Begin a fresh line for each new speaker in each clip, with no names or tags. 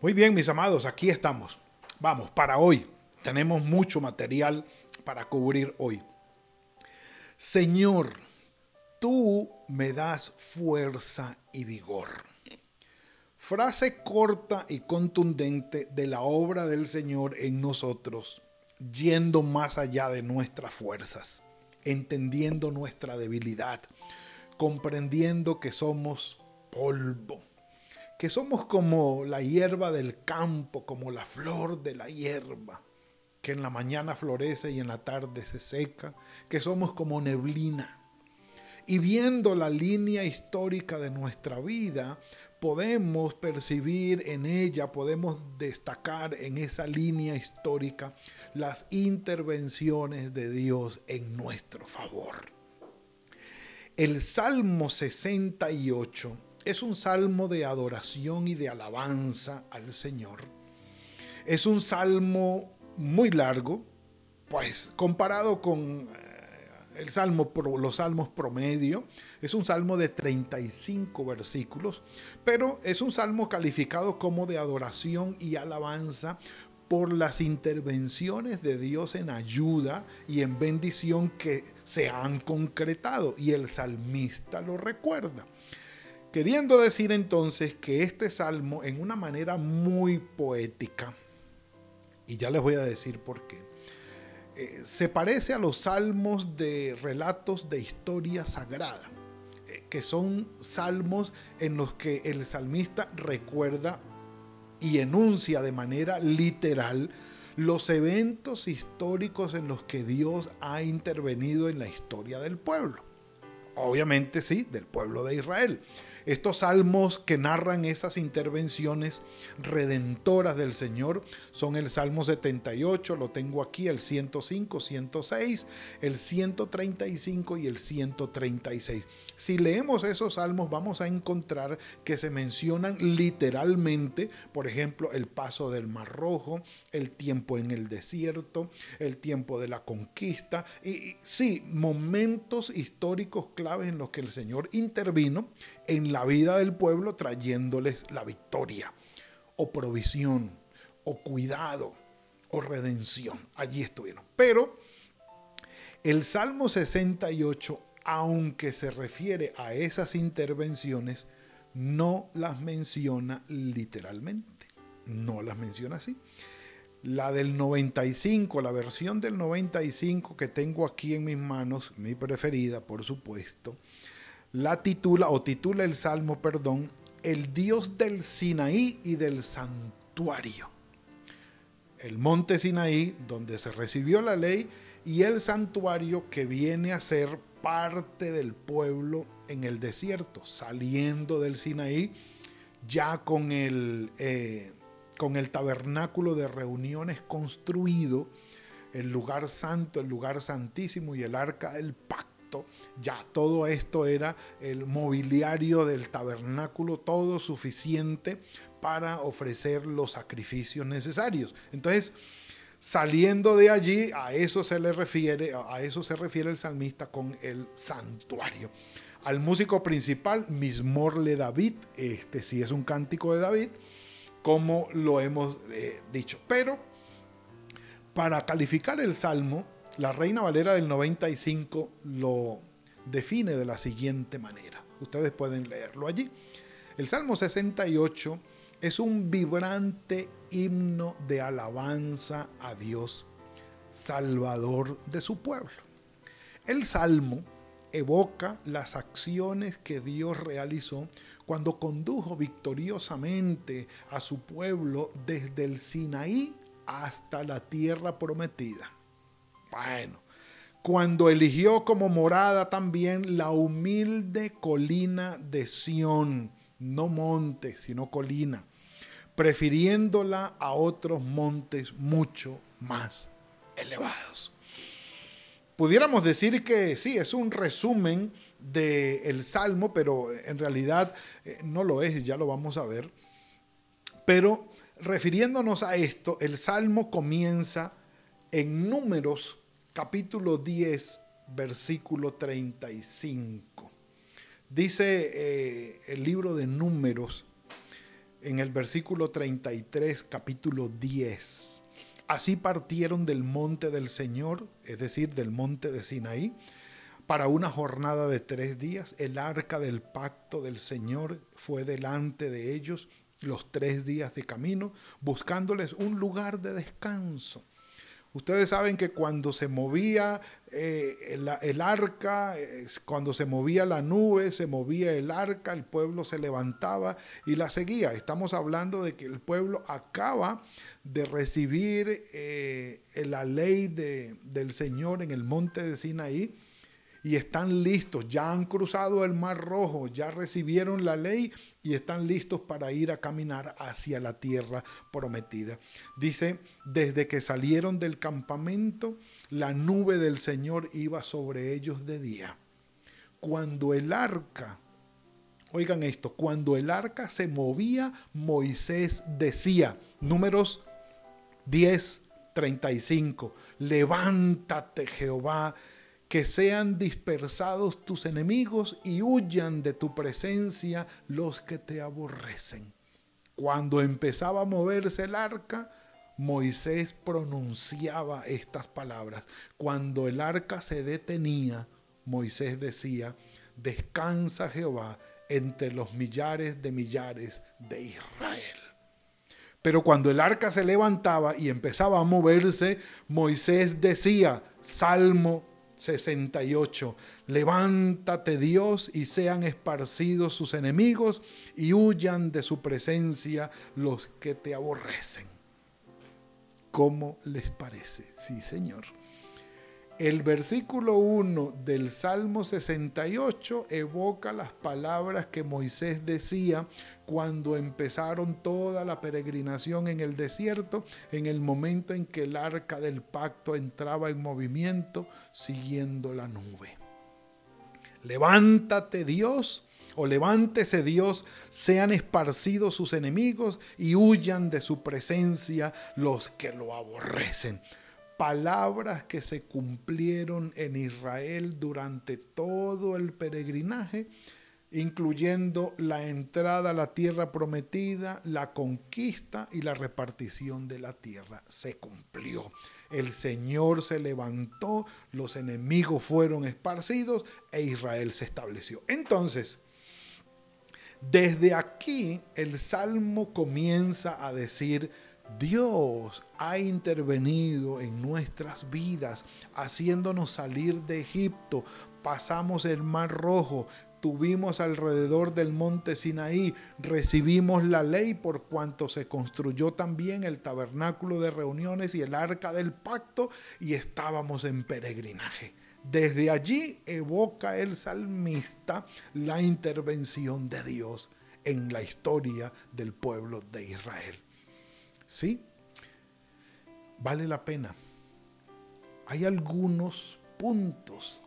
Muy bien, mis amados, aquí estamos. Vamos, para hoy. Tenemos mucho material para cubrir hoy. Señor, tú me das fuerza y vigor. Frase corta y contundente de la obra del Señor en nosotros, yendo más allá de nuestras fuerzas, entendiendo nuestra debilidad, comprendiendo que somos polvo que somos como la hierba del campo, como la flor de la hierba, que en la mañana florece y en la tarde se seca, que somos como neblina. Y viendo la línea histórica de nuestra vida, podemos percibir en ella, podemos destacar en esa línea histórica las intervenciones de Dios en nuestro favor. El Salmo 68 es un salmo de adoración y de alabanza al Señor. Es un salmo muy largo, pues comparado con eh, el salmo, los salmos promedio, es un salmo de 35 versículos, pero es un salmo calificado como de adoración y alabanza por las intervenciones de Dios en ayuda y en bendición que se han concretado y el salmista lo recuerda. Queriendo decir entonces que este salmo en una manera muy poética, y ya les voy a decir por qué, eh, se parece a los salmos de relatos de historia sagrada, eh, que son salmos en los que el salmista recuerda y enuncia de manera literal los eventos históricos en los que Dios ha intervenido en la historia del pueblo. Obviamente sí, del pueblo de Israel. Estos salmos que narran esas intervenciones redentoras del Señor son el Salmo 78, lo tengo aquí, el 105, 106, el 135 y el 136. Si leemos esos salmos vamos a encontrar que se mencionan literalmente, por ejemplo, el paso del Mar Rojo, el tiempo en el desierto, el tiempo de la conquista y sí, momentos históricos claves en los que el Señor intervino en la vida del pueblo trayéndoles la victoria o provisión o cuidado o redención. Allí estuvieron. Pero el Salmo 68, aunque se refiere a esas intervenciones, no las menciona literalmente. No las menciona así. La del 95, la versión del 95 que tengo aquí en mis manos, mi preferida, por supuesto, la titula o titula el salmo, perdón, el Dios del Sinaí y del santuario. El monte Sinaí, donde se recibió la ley, y el santuario que viene a ser parte del pueblo en el desierto, saliendo del Sinaí, ya con el, eh, con el tabernáculo de reuniones construido, el lugar santo, el lugar santísimo y el arca del pacto ya todo esto era el mobiliario del tabernáculo, todo suficiente para ofrecer los sacrificios necesarios. Entonces, saliendo de allí, a eso se le refiere, a eso se refiere el salmista con el santuario. Al músico principal, Mismorle David, este sí es un cántico de David, como lo hemos eh, dicho. Pero para calificar el salmo, la Reina Valera del 95 lo define de la siguiente manera. Ustedes pueden leerlo allí. El Salmo 68 es un vibrante himno de alabanza a Dios, Salvador de su pueblo. El Salmo evoca las acciones que Dios realizó cuando condujo victoriosamente a su pueblo desde el Sinaí hasta la tierra prometida. Bueno, cuando eligió como morada también la humilde colina de Sión, no monte, sino colina, prefiriéndola a otros montes mucho más elevados. Pudiéramos decir que sí, es un resumen del Salmo, pero en realidad eh, no lo es, ya lo vamos a ver. Pero refiriéndonos a esto, el Salmo comienza en números capítulo 10, versículo 35. Dice eh, el libro de números en el versículo 33, capítulo 10. Así partieron del monte del Señor, es decir, del monte de Sinaí, para una jornada de tres días. El arca del pacto del Señor fue delante de ellos los tres días de camino, buscándoles un lugar de descanso. Ustedes saben que cuando se movía eh, el, arca, cuando se movía la nube, se movía el arca, el pueblo se levantaba y la seguía. Estamos hablando de que el pueblo acaba de recibir eh, la ley del Señor en el monte de Sinaí y están listos, ya han cruzado el mar rojo, ya recibieron la ley y están listos para ir a caminar hacia la tierra prometida. Dice, desde que salieron del campamento, la nube del Señor iba sobre ellos de día. Cuando el arca, oigan esto, cuando el arca se movía, Moisés decía, números 10, 35, levántate Jehová que sean dispersados tus enemigos y huyan de tu presencia los que te aborrecen. Cuando empezaba a moverse el arca, Moisés pronunciaba estas palabras. Cuando el arca se detenía, Moisés decía, descansa Jehová entre los millares de millares de Israel. Pero cuando el arca se levantaba y empezaba a moverse, Moisés decía, Salmo 68. Levántate Dios y sean esparcidos sus enemigos y huyan de su presencia los que te aborrecen. ¿Cómo les parece? Sí, Señor. El versículo 1 del Salmo 68 evoca las palabras que Moisés decía cuando empezaron toda la peregrinación en el desierto, en el momento en que el arca del pacto entraba en movimiento siguiendo la nube. Levántate Dios, o levántese Dios, sean esparcidos sus enemigos y huyan de su presencia los que lo aborrecen palabras que se cumplieron en Israel durante todo el peregrinaje, incluyendo la entrada a la tierra prometida, la conquista y la repartición de la tierra. Se cumplió. El Señor se levantó, los enemigos fueron esparcidos e Israel se estableció. Entonces, desde aquí el Salmo comienza a decir, Dios ha intervenido en nuestras vidas, haciéndonos salir de Egipto. Pasamos el Mar Rojo, tuvimos alrededor del monte Sinaí, recibimos la ley por cuanto se construyó también el tabernáculo de reuniones y el arca del pacto y estábamos en peregrinaje. Desde allí evoca el salmista la intervención de Dios en la historia del pueblo de Israel. Sí, vale la pena. Hay algunos puntos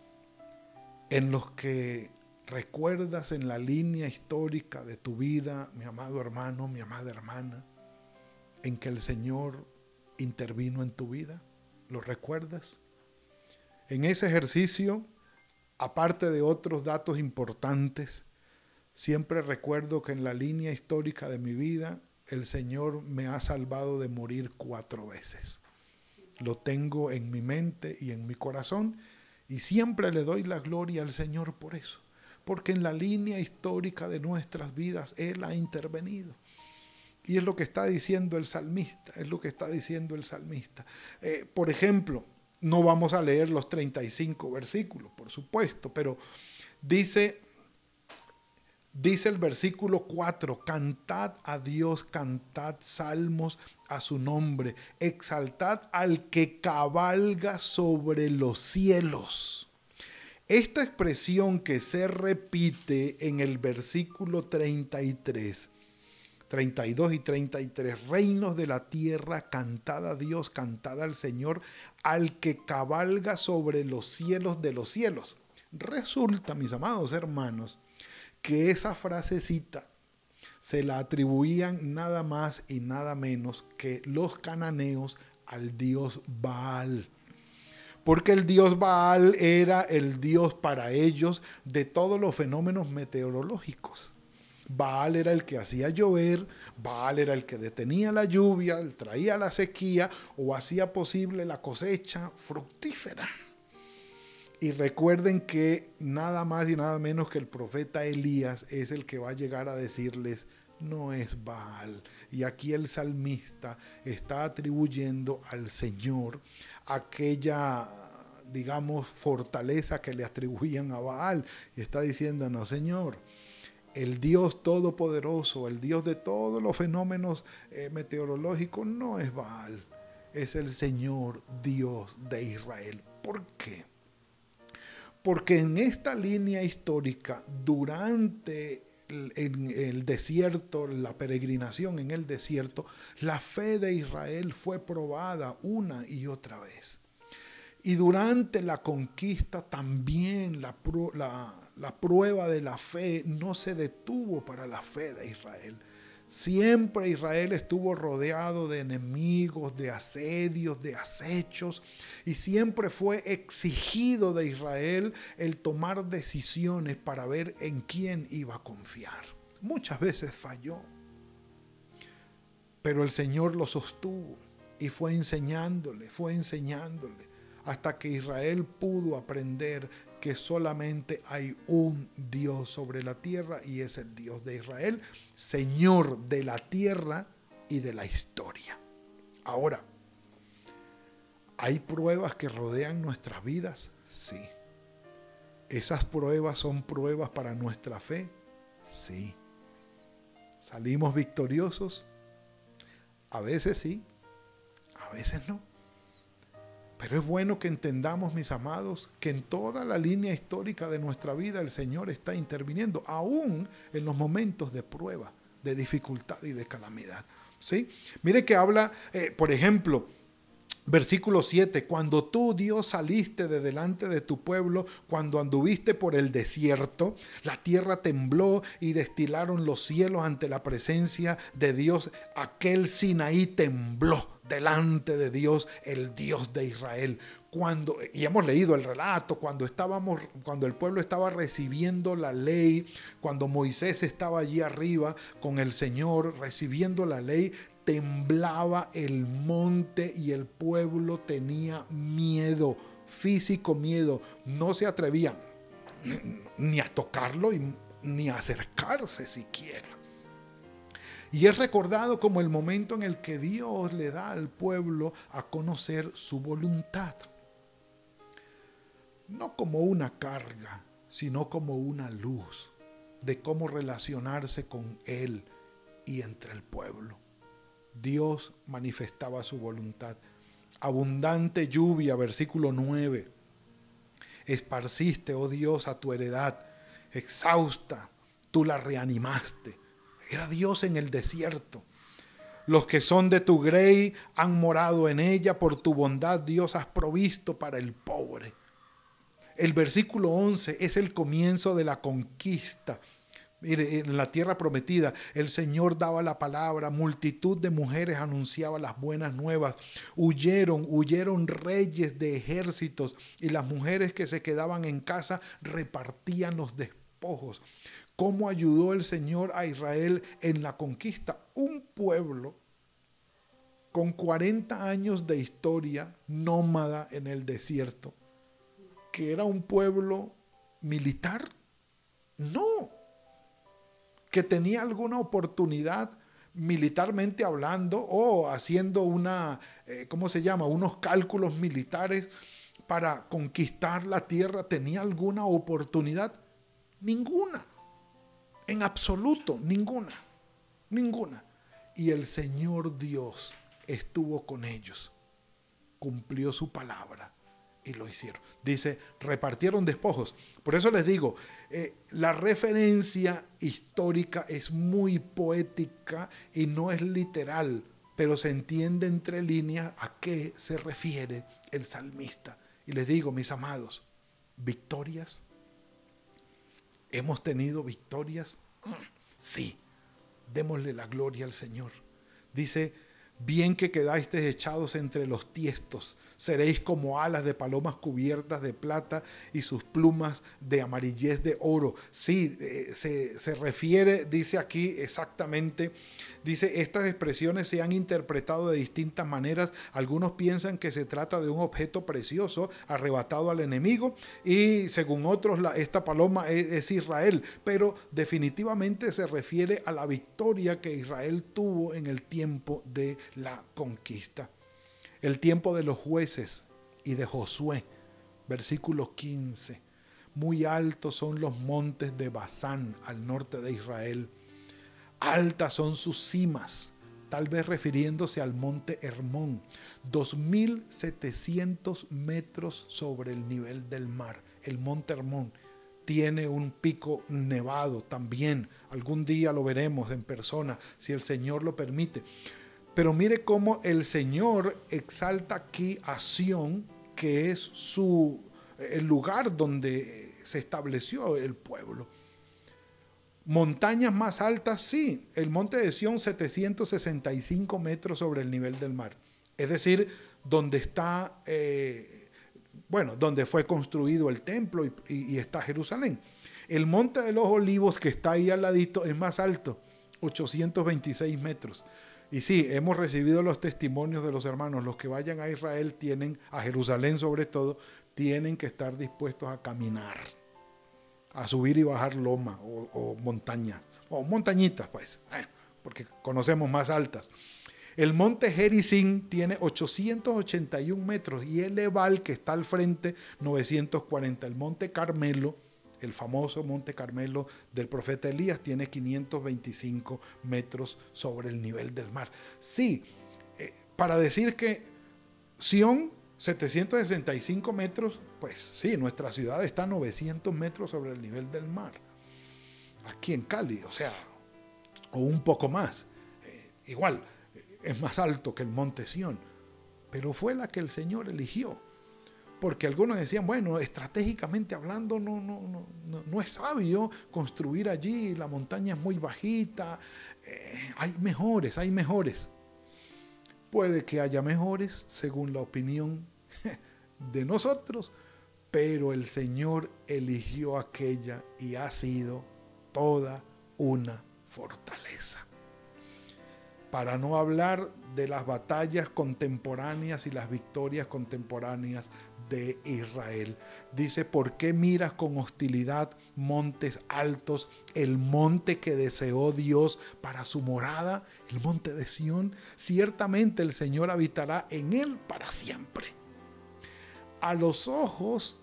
en los que recuerdas en la línea histórica de tu vida, mi amado hermano, mi amada hermana, en que el Señor intervino en tu vida. ¿Lo recuerdas? En ese ejercicio, aparte de otros datos importantes, siempre recuerdo que en la línea histórica de mi vida el Señor me ha salvado de morir cuatro veces. Lo tengo en mi mente y en mi corazón y siempre le doy la gloria al Señor por eso, porque en la línea histórica de nuestras vidas Él ha intervenido. Y es lo que está diciendo el salmista, es lo que está diciendo el salmista. Eh, por ejemplo, no vamos a leer los 35 versículos, por supuesto, pero dice Dice el versículo 4, cantad a Dios, cantad salmos a su nombre, exaltad al que cabalga sobre los cielos. Esta expresión que se repite en el versículo 33, 32 y 33, reinos de la tierra, cantad a Dios, cantad al Señor, al que cabalga sobre los cielos de los cielos. Resulta, mis amados hermanos, que esa frasecita se la atribuían nada más y nada menos que los cananeos al dios Baal. Porque el dios Baal era el dios para ellos de todos los fenómenos meteorológicos. Baal era el que hacía llover, Baal era el que detenía la lluvia, traía la sequía o hacía posible la cosecha fructífera. Y recuerden que nada más y nada menos que el profeta Elías es el que va a llegar a decirles, no es Baal. Y aquí el salmista está atribuyendo al Señor aquella, digamos, fortaleza que le atribuían a Baal. Y está diciendo, no, Señor, el Dios todopoderoso, el Dios de todos los fenómenos eh, meteorológicos, no es Baal, es el Señor Dios de Israel. ¿Por qué? Porque en esta línea histórica, durante el, desierto, la peregrinación en el desierto, la fe de Israel fue probada una y otra vez. Y durante la conquista también la, la prueba de la fe no se detuvo para la fe de Israel Siempre Israel estuvo rodeado de enemigos, de asedios, de acechos, y siempre fue exigido de Israel el tomar decisiones para ver en quién iba a confiar. Muchas veces falló, pero el Señor lo sostuvo y fue enseñándole, fue enseñándole, hasta que Israel pudo aprender que solamente hay un Dios sobre la tierra y es el Dios de Israel, Señor de la tierra y de la historia. Ahora, ¿hay pruebas que rodean nuestras vidas? Sí. ¿Esas pruebas son pruebas para nuestra fe? Sí. ¿Salimos victoriosos? A veces sí, a veces no. Pero es bueno que entendamos, mis amados, que en toda la línea histórica de nuestra vida el Señor está interviniendo, aún en los momentos de prueba, de dificultad y de calamidad. ¿Sí? Mire que habla, eh, por ejemplo, Versículo 7, cuando tú Dios saliste de delante de tu pueblo, cuando anduviste por el desierto, la tierra tembló y destilaron los cielos ante la presencia de Dios. Aquel Sinaí tembló delante de Dios, el Dios de Israel. Cuando, y hemos leído el relato, cuando estábamos, cuando el pueblo estaba recibiendo la ley, cuando Moisés estaba allí arriba con el Señor recibiendo la ley, temblaba el monte y el pueblo tenía miedo, físico miedo, no se atrevían ni a tocarlo ni a acercarse siquiera. Y es recordado como el momento en el que Dios le da al pueblo a conocer su voluntad. No como una carga, sino como una luz de cómo relacionarse con Él y entre el pueblo. Dios manifestaba su voluntad. Abundante lluvia, versículo 9. Esparciste, oh Dios, a tu heredad. Exhausta, tú la reanimaste. Era Dios en el desierto. Los que son de tu grey han morado en ella, por tu bondad Dios has provisto para el pobre. El versículo 11 es el comienzo de la conquista. En la tierra prometida el Señor daba la palabra, multitud de mujeres anunciaba las buenas nuevas, huyeron, huyeron reyes de ejércitos y las mujeres que se quedaban en casa repartían los despojos cómo ayudó el Señor a Israel en la conquista. Un pueblo con 40 años de historia nómada en el desierto, que era un pueblo militar. No, que tenía alguna oportunidad militarmente hablando o haciendo una, eh, ¿cómo se llama? Unos cálculos militares para conquistar la tierra. ¿Tenía alguna oportunidad? Ninguna. En absoluto, ninguna. Ninguna. Y el Señor Dios estuvo con ellos, cumplió su palabra y lo hicieron. Dice, repartieron despojos. Por eso les digo, eh, la referencia histórica es muy poética y no es literal, pero se entiende entre líneas a qué se refiere el salmista. Y les digo, mis amados, victorias. ¿Hemos tenido victorias? Sí, démosle la gloria al Señor. Dice, bien que quedáis echados entre los tiestos, seréis como alas de palomas cubiertas de plata y sus plumas de amarillez de oro. Sí, eh, se, se, refiere, dice aquí exactamente, dice, estas expresiones se han interpretado de distintas maneras. Algunos piensan que se trata de un objeto precioso arrebatado al enemigo y según otros esta paloma es Israel, pero definitivamente se refiere a la victoria que Israel tuvo en el tiempo de la conquista el tiempo de los jueces y de Josué, versículo 15. Muy altos son los montes de Basán al norte de Israel. Altas son sus cimas, tal vez refiriéndose al monte Hermón, 2.700 metros sobre el nivel del mar. El monte Hermón tiene un pico nevado también. Algún día lo veremos en persona, si el Señor lo permite. Pero mire cómo el Señor exalta aquí a Sión, que es su, el lugar donde se estableció el pueblo. Montañas más altas, sí. El monte de Sión, 765 metros sobre el nivel del mar. Es decir, donde está, eh, bueno, donde fue construido el templo y, y está Jerusalén. El monte de los olivos, que está ahí al ladito, es más alto, 826 metros. Y sí, hemos recibido los testimonios de los hermanos. Los que vayan a Israel tienen, a Jerusalén sobre todo, tienen que estar dispuestos a caminar, a subir y bajar loma o, montaña, o montañitas, pues, porque conocemos más altas. El monte Gerizim tiene 881 metros y el Ebal, que está al frente, 940. El monte Carmelo, el famoso Monte Carmelo del profeta Elías tiene 525 metros sobre el nivel del mar. Sí, eh, para decir que Sión, 765 metros, pues sí, nuestra ciudad está 900 metros sobre el nivel del mar. Aquí en Cali, o sea, o un poco más. Eh, igual, eh, es más alto que el Monte Sión, pero fue la que el Señor eligió porque algunos decían, bueno, estratégicamente hablando no, no, no, no, es sabio construir allí, la montaña es muy bajita, eh, hay mejores, hay mejores. Puede que haya mejores según la opinión de nosotros, pero el Señor eligió aquella y ha sido toda una fortaleza. Para no hablar de las batallas contemporáneas y las victorias contemporáneas de Israel. Dice, ¿por qué miras con hostilidad montes altos, el monte que deseó Dios para su morada, el monte de Sión? Ciertamente el Señor habitará en él para siempre. A los ojos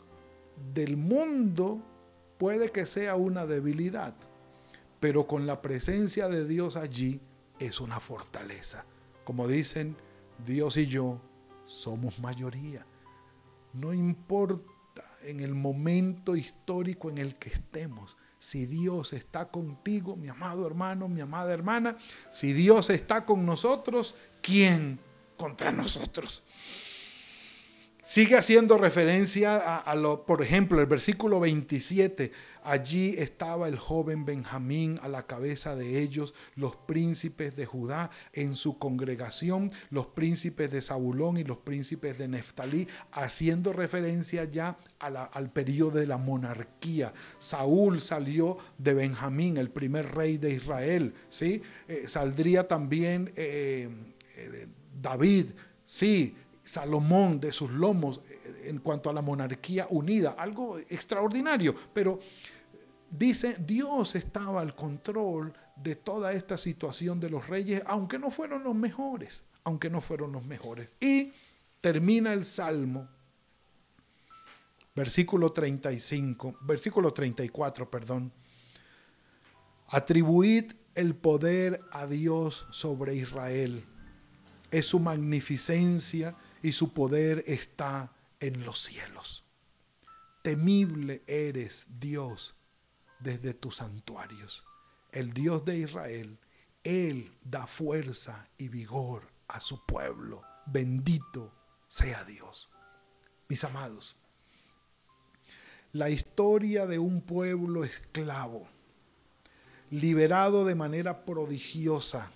del mundo puede que sea una debilidad, pero con la presencia de Dios allí es una fortaleza. Como dicen, Dios y yo somos mayoría. No importa en el momento histórico en el que estemos. Si Dios está contigo, mi amado hermano, mi amada hermana, si Dios está con nosotros, ¿quién contra nosotros? Sigue haciendo referencia a, lo, por ejemplo, el versículo 27. Allí estaba el joven Benjamín a la cabeza de ellos, los príncipes de Judá en su congregación, los príncipes de Zabulón y los príncipes de Neftalí, haciendo referencia ya al periodo de la monarquía. Saúl salió de Benjamín, el primer rey de Israel. ¿sí? Eh, saldría también eh, eh, David, sí Salomón de sus lomos eh, en cuanto a la monarquía unida, algo extraordinario, pero dice, Dios estaba al control de toda esta situación de los reyes, aunque no fueron los mejores, aunque no fueron los mejores. Y termina el Salmo, versículo 35, versículo 34, perdón. Atribuid el poder a Dios sobre Israel. Es su magnificencia y su poder está en los cielos. Temible eres Dios desde tus santuarios. El Dios de Israel, Él da fuerza y vigor a su pueblo. Bendito sea Dios. Mis amados, la historia de un pueblo esclavo, liberado de manera prodigiosa,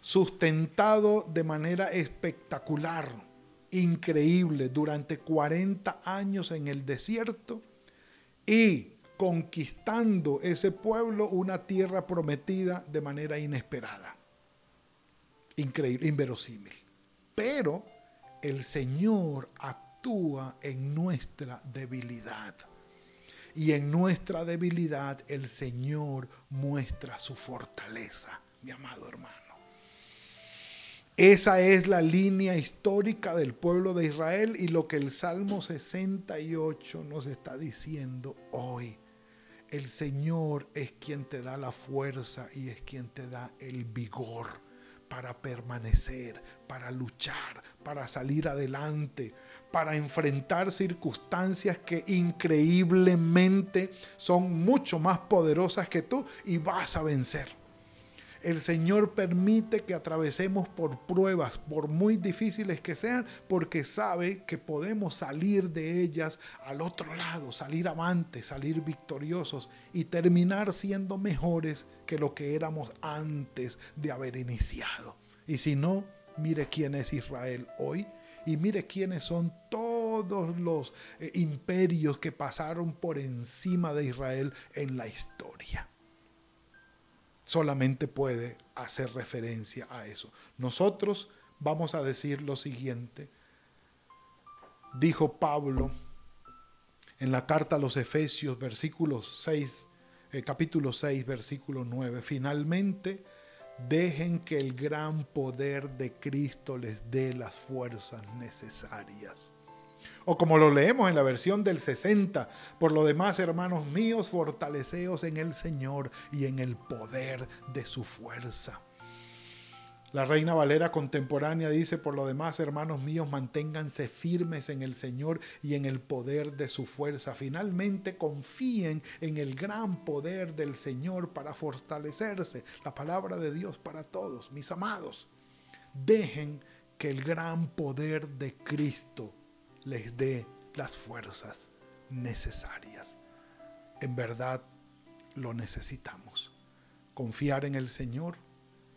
sustentado de manera espectacular, increíble, durante 40 años en el desierto y conquistando ese pueblo una tierra prometida de manera inesperada. Increíble, inverosímil. Pero el Señor actúa en nuestra debilidad. Y en nuestra debilidad el Señor muestra su fortaleza, mi amado hermano. Esa es la línea histórica del pueblo de Israel y lo que el Salmo 68 nos está diciendo hoy. El Señor es quien te da la fuerza y es quien te da el vigor para permanecer, para luchar, para salir adelante, para enfrentar circunstancias que increíblemente son mucho más poderosas que tú y vas a vencer. El Señor permite que atravesemos por pruebas, por muy difíciles que sean, porque sabe que podemos salir de ellas al otro lado, salir avante, salir victoriosos y terminar siendo mejores que lo que éramos antes de haber iniciado. Y si no, mire quién es Israel hoy y mire quiénes son todos los eh, imperios que pasaron por encima de Israel en la historia solamente puede hacer referencia a eso. Nosotros vamos a decir lo siguiente. Dijo Pablo en la carta a los Efesios, versículos 6, eh, capítulo 6, versículo 9. Finalmente, dejen que el gran poder de Cristo les dé las fuerzas necesarias o como lo leemos en la versión del 60, por lo demás, hermanos míos, fortaleceos en el Señor y en el poder de su fuerza. La Reina Valera contemporánea dice, por lo demás, hermanos míos, manténganse firmes en el Señor y en el poder de su fuerza. Finalmente, confíen en el gran poder del Señor para fortalecerse. La palabra de Dios para todos, mis amados. Dejen que el gran poder de Cristo les dé las fuerzas necesarias. En verdad lo necesitamos. Confiar en el Señor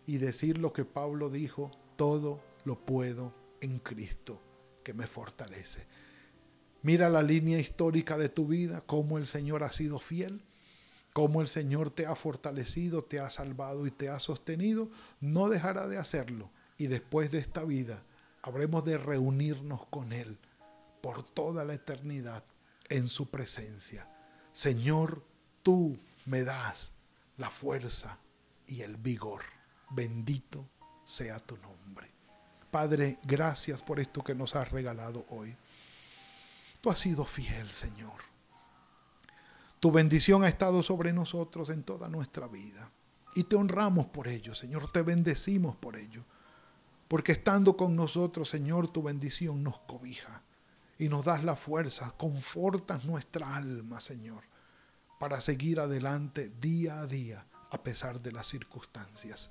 y decir lo que Pablo dijo, todo lo puedo en Cristo que me fortalece. Mira la línea histórica de tu vida, cómo el Señor ha sido fiel, cómo el Señor te ha fortalecido, te ha salvado y te ha sostenido. No dejará de hacerlo. Y después de esta vida habremos de reunirnos con Él por toda la eternidad en su presencia. Señor, tú me das la fuerza y el vigor. Bendito sea tu nombre. Padre, gracias por esto que nos has regalado hoy. Tú has sido fiel, Señor. Tu bendición ha estado sobre nosotros en toda nuestra vida. Y te honramos por ello, Señor. Te bendecimos por ello. Porque estando con nosotros, Señor, tu bendición nos cobija y nos das la fuerza, confortas nuestra alma, Señor, para seguir adelante día a día a pesar de las circunstancias.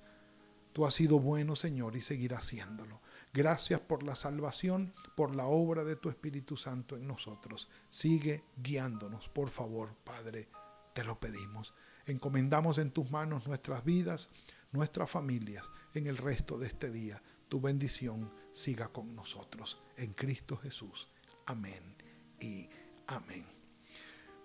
Tú has sido bueno, Señor, y seguirás haciéndolo. Gracias por la salvación, por la obra de tu Espíritu Santo en nosotros. Sigue guiándonos, por favor, Padre, te lo pedimos. Encomendamos en tus manos nuestras vidas, nuestras familias, en el resto de este día. Tu bendición siga con nosotros. En Cristo Jesús. Amén y amén.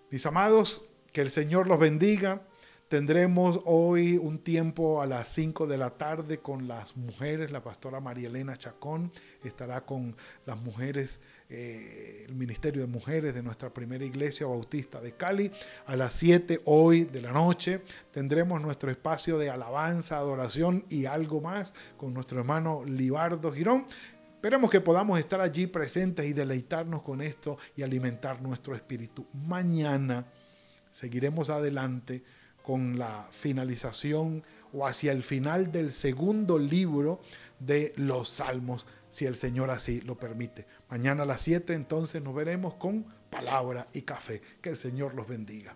Mis amados, que el Señor los bendiga. Tendremos hoy un tiempo a las 5 de la tarde con las mujeres. La pastora María Elena Chacón estará con las mujeres, eh, el Ministerio de Mujeres de nuestra primera iglesia bautista de Cali. A las 7 hoy de la noche tendremos nuestro espacio de alabanza, adoración y algo más con nuestro hermano Libardo Girón. Esperemos que podamos estar allí presentes y deleitarnos con esto y alimentar nuestro espíritu. Mañana seguiremos adelante con la finalización o hacia el final del segundo libro de los Salmos, si el Señor así lo permite. Mañana a las 7 entonces nos veremos con palabra y café. Que el Señor los bendiga.